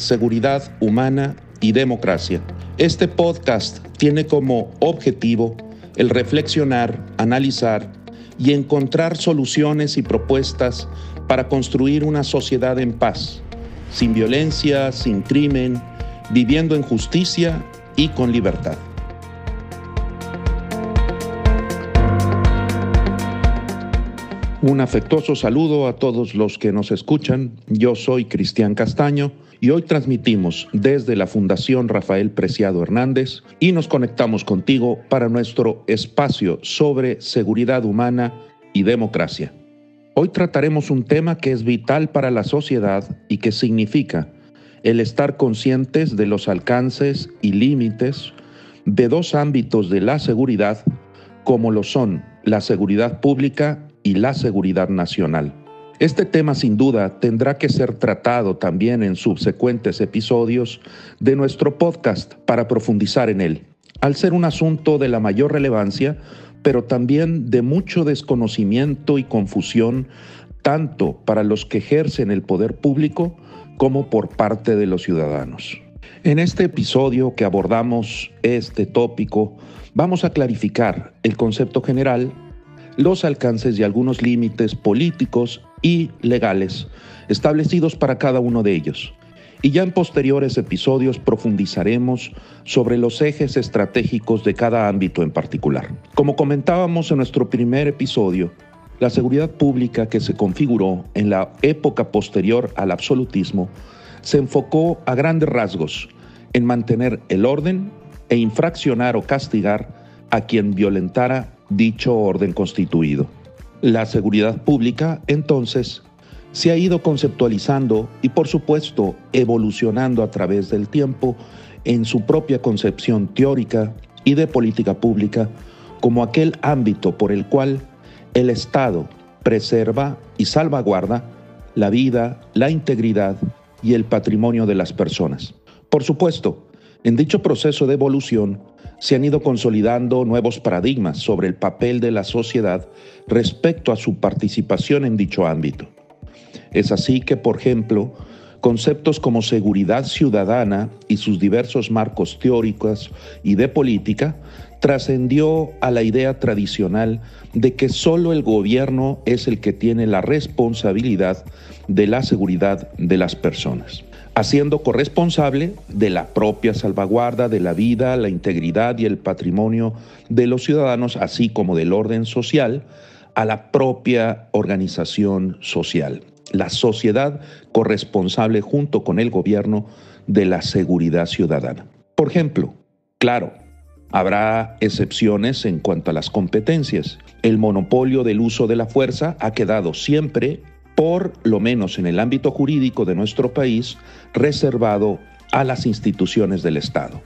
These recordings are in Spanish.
seguridad humana y democracia. Este podcast tiene como objetivo el reflexionar, analizar y encontrar soluciones y propuestas para construir una sociedad en paz, sin violencia, sin crimen, viviendo en justicia y con libertad. Un afectuoso saludo a todos los que nos escuchan. Yo soy Cristian Castaño y hoy transmitimos desde la Fundación Rafael Preciado Hernández y nos conectamos contigo para nuestro espacio sobre seguridad humana y democracia. Hoy trataremos un tema que es vital para la sociedad y que significa el estar conscientes de los alcances y límites de dos ámbitos de la seguridad como lo son la seguridad pública y la seguridad nacional. Este tema sin duda tendrá que ser tratado también en subsecuentes episodios de nuestro podcast para profundizar en él, al ser un asunto de la mayor relevancia, pero también de mucho desconocimiento y confusión, tanto para los que ejercen el poder público como por parte de los ciudadanos. En este episodio que abordamos este tópico, vamos a clarificar el concepto general los alcances y algunos límites políticos y legales establecidos para cada uno de ellos. Y ya en posteriores episodios profundizaremos sobre los ejes estratégicos de cada ámbito en particular. Como comentábamos en nuestro primer episodio, la seguridad pública que se configuró en la época posterior al absolutismo se enfocó a grandes rasgos en mantener el orden e infraccionar o castigar a quien violentara dicho orden constituido. La seguridad pública, entonces, se ha ido conceptualizando y por supuesto evolucionando a través del tiempo en su propia concepción teórica y de política pública como aquel ámbito por el cual el Estado preserva y salvaguarda la vida, la integridad y el patrimonio de las personas. Por supuesto, en dicho proceso de evolución se han ido consolidando nuevos paradigmas sobre el papel de la sociedad respecto a su participación en dicho ámbito. Es así que, por ejemplo, conceptos como seguridad ciudadana y sus diversos marcos teóricos y de política trascendió a la idea tradicional de que solo el gobierno es el que tiene la responsabilidad de la seguridad de las personas haciendo corresponsable de la propia salvaguarda de la vida, la integridad y el patrimonio de los ciudadanos, así como del orden social, a la propia organización social, la sociedad corresponsable junto con el gobierno de la seguridad ciudadana. Por ejemplo, claro, Habrá excepciones en cuanto a las competencias. El monopolio del uso de la fuerza ha quedado siempre por lo menos en el ámbito jurídico de nuestro país, reservado a las instituciones del Estado.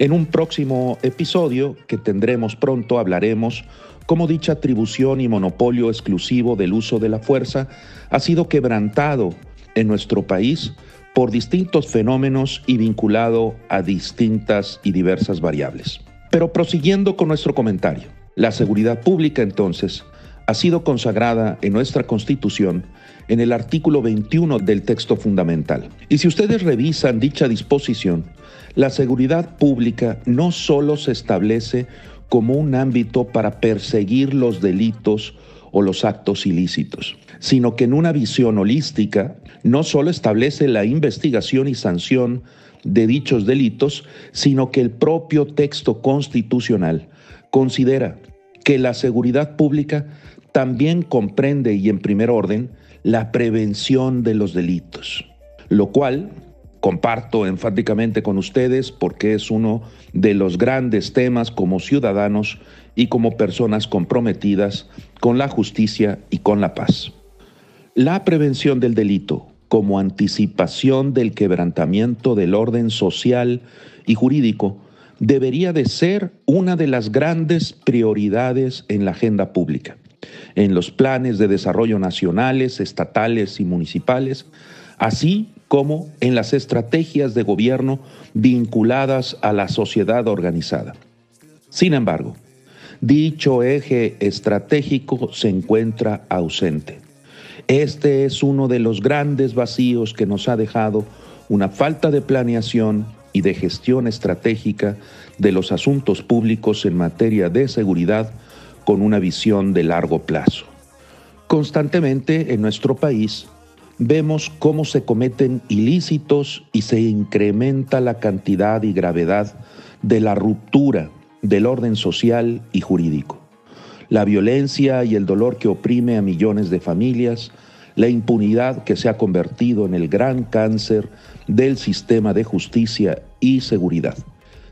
En un próximo episodio que tendremos pronto hablaremos cómo dicha atribución y monopolio exclusivo del uso de la fuerza ha sido quebrantado en nuestro país por distintos fenómenos y vinculado a distintas y diversas variables. Pero prosiguiendo con nuestro comentario, la seguridad pública entonces ha sido consagrada en nuestra Constitución en el artículo 21 del texto fundamental. Y si ustedes revisan dicha disposición, la seguridad pública no solo se establece como un ámbito para perseguir los delitos o los actos ilícitos, sino que en una visión holística no solo establece la investigación y sanción de dichos delitos, sino que el propio texto constitucional considera que la seguridad pública también comprende y en primer orden la prevención de los delitos, lo cual comparto enfáticamente con ustedes porque es uno de los grandes temas como ciudadanos y como personas comprometidas con la justicia y con la paz. La prevención del delito como anticipación del quebrantamiento del orden social y jurídico debería de ser una de las grandes prioridades en la agenda pública en los planes de desarrollo nacionales, estatales y municipales, así como en las estrategias de gobierno vinculadas a la sociedad organizada. Sin embargo, dicho eje estratégico se encuentra ausente. Este es uno de los grandes vacíos que nos ha dejado una falta de planeación y de gestión estratégica de los asuntos públicos en materia de seguridad con una visión de largo plazo. Constantemente en nuestro país vemos cómo se cometen ilícitos y se incrementa la cantidad y gravedad de la ruptura del orden social y jurídico. La violencia y el dolor que oprime a millones de familias, la impunidad que se ha convertido en el gran cáncer del sistema de justicia y seguridad.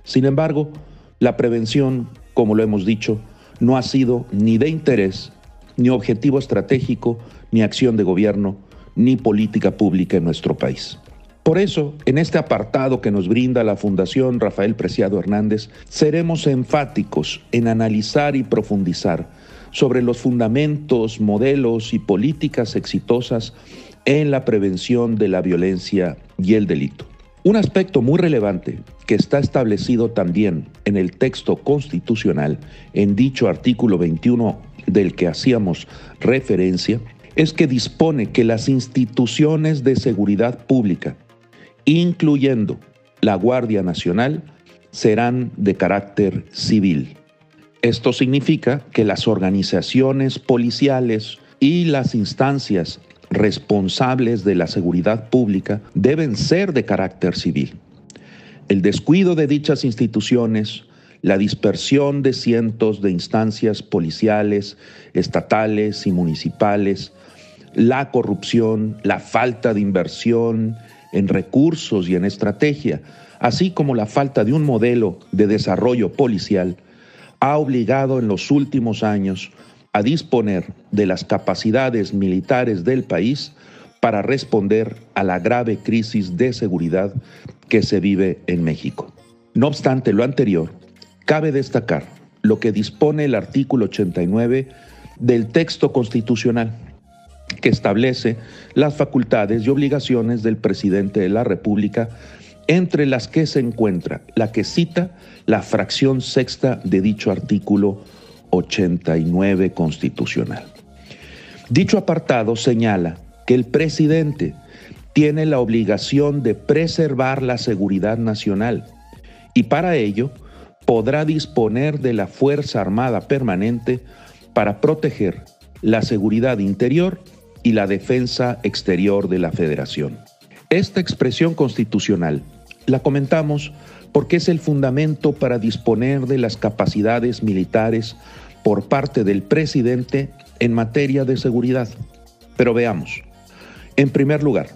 Sin embargo, la prevención, como lo hemos dicho, no ha sido ni de interés, ni objetivo estratégico, ni acción de gobierno, ni política pública en nuestro país. Por eso, en este apartado que nos brinda la Fundación Rafael Preciado Hernández, seremos enfáticos en analizar y profundizar sobre los fundamentos, modelos y políticas exitosas en la prevención de la violencia y el delito. Un aspecto muy relevante que está establecido también en el texto constitucional, en dicho artículo 21 del que hacíamos referencia, es que dispone que las instituciones de seguridad pública, incluyendo la Guardia Nacional, serán de carácter civil. Esto significa que las organizaciones policiales y las instancias responsables de la seguridad pública deben ser de carácter civil. El descuido de dichas instituciones, la dispersión de cientos de instancias policiales, estatales y municipales, la corrupción, la falta de inversión en recursos y en estrategia, así como la falta de un modelo de desarrollo policial, ha obligado en los últimos años a disponer de las capacidades militares del país para responder a la grave crisis de seguridad que se vive en México. No obstante lo anterior, cabe destacar lo que dispone el artículo 89 del texto constitucional, que establece las facultades y obligaciones del presidente de la República, entre las que se encuentra la que cita la fracción sexta de dicho artículo 89 constitucional. Dicho apartado señala que el presidente tiene la obligación de preservar la seguridad nacional y para ello podrá disponer de la Fuerza Armada Permanente para proteger la seguridad interior y la defensa exterior de la Federación. Esta expresión constitucional la comentamos porque es el fundamento para disponer de las capacidades militares por parte del presidente en materia de seguridad. Pero veamos. En primer lugar,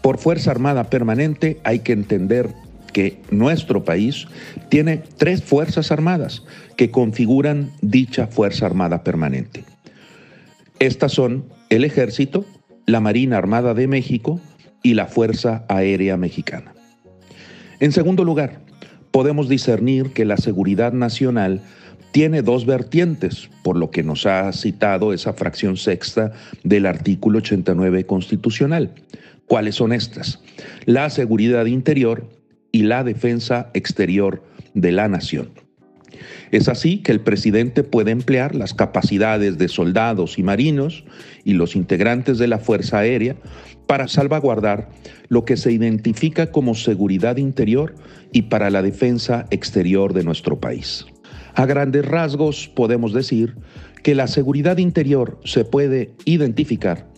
por Fuerza Armada Permanente hay que entender que nuestro país tiene tres Fuerzas Armadas que configuran dicha Fuerza Armada Permanente. Estas son el Ejército, la Marina Armada de México y la Fuerza Aérea Mexicana. En segundo lugar, podemos discernir que la seguridad nacional tiene dos vertientes, por lo que nos ha citado esa fracción sexta del artículo 89 constitucional. ¿Cuáles son estas? La seguridad interior y la defensa exterior de la nación. Es así que el presidente puede emplear las capacidades de soldados y marinos y los integrantes de la Fuerza Aérea para salvaguardar lo que se identifica como seguridad interior y para la defensa exterior de nuestro país. A grandes rasgos podemos decir que la seguridad interior se puede identificar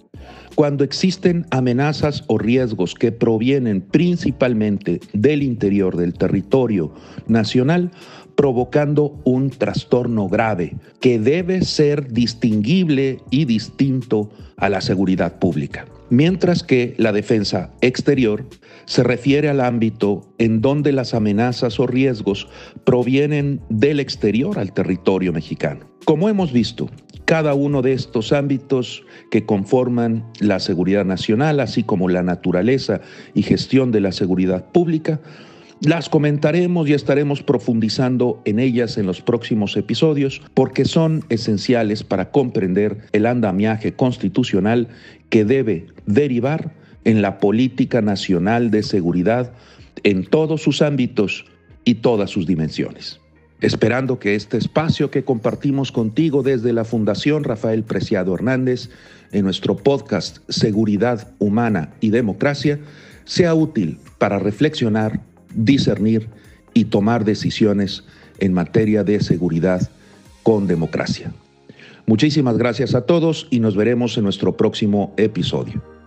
cuando existen amenazas o riesgos que provienen principalmente del interior del territorio nacional, provocando un trastorno grave que debe ser distinguible y distinto a la seguridad pública mientras que la defensa exterior se refiere al ámbito en donde las amenazas o riesgos provienen del exterior al territorio mexicano. Como hemos visto, cada uno de estos ámbitos que conforman la seguridad nacional, así como la naturaleza y gestión de la seguridad pública, las comentaremos y estaremos profundizando en ellas en los próximos episodios porque son esenciales para comprender el andamiaje constitucional que debe derivar en la política nacional de seguridad en todos sus ámbitos y todas sus dimensiones. Esperando que este espacio que compartimos contigo desde la Fundación Rafael Preciado Hernández en nuestro podcast Seguridad Humana y Democracia sea útil para reflexionar, discernir y tomar decisiones en materia de seguridad con democracia. Muchísimas gracias a todos y nos veremos en nuestro próximo episodio.